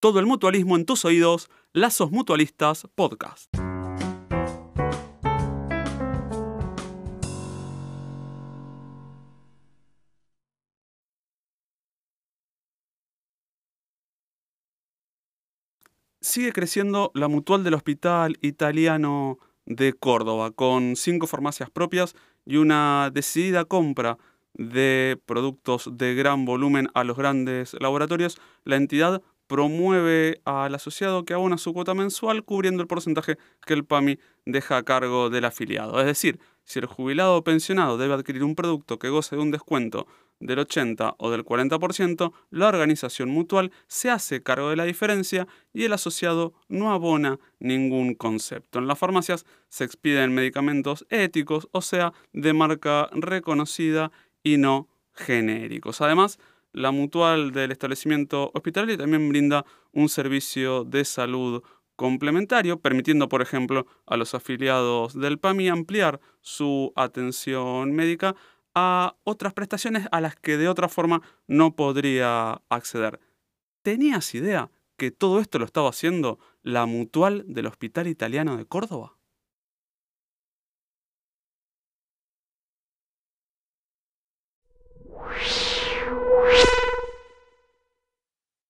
Todo el mutualismo en tus oídos, Lazos Mutualistas Podcast. Sigue creciendo la mutual del Hospital Italiano de Córdoba, con cinco farmacias propias y una decidida compra de productos de gran volumen a los grandes laboratorios. La entidad promueve al asociado que abona su cuota mensual cubriendo el porcentaje que el PAMI deja a cargo del afiliado. Es decir, si el jubilado o pensionado debe adquirir un producto que goce de un descuento del 80 o del 40%, la organización mutual se hace cargo de la diferencia y el asociado no abona ningún concepto. En las farmacias se expiden medicamentos éticos, o sea, de marca reconocida y no genéricos. Además, la mutual del establecimiento hospitalario también brinda un servicio de salud complementario, permitiendo, por ejemplo, a los afiliados del PAMI ampliar su atención médica a otras prestaciones a las que de otra forma no podría acceder. ¿Tenías idea que todo esto lo estaba haciendo la mutual del Hospital Italiano de Córdoba?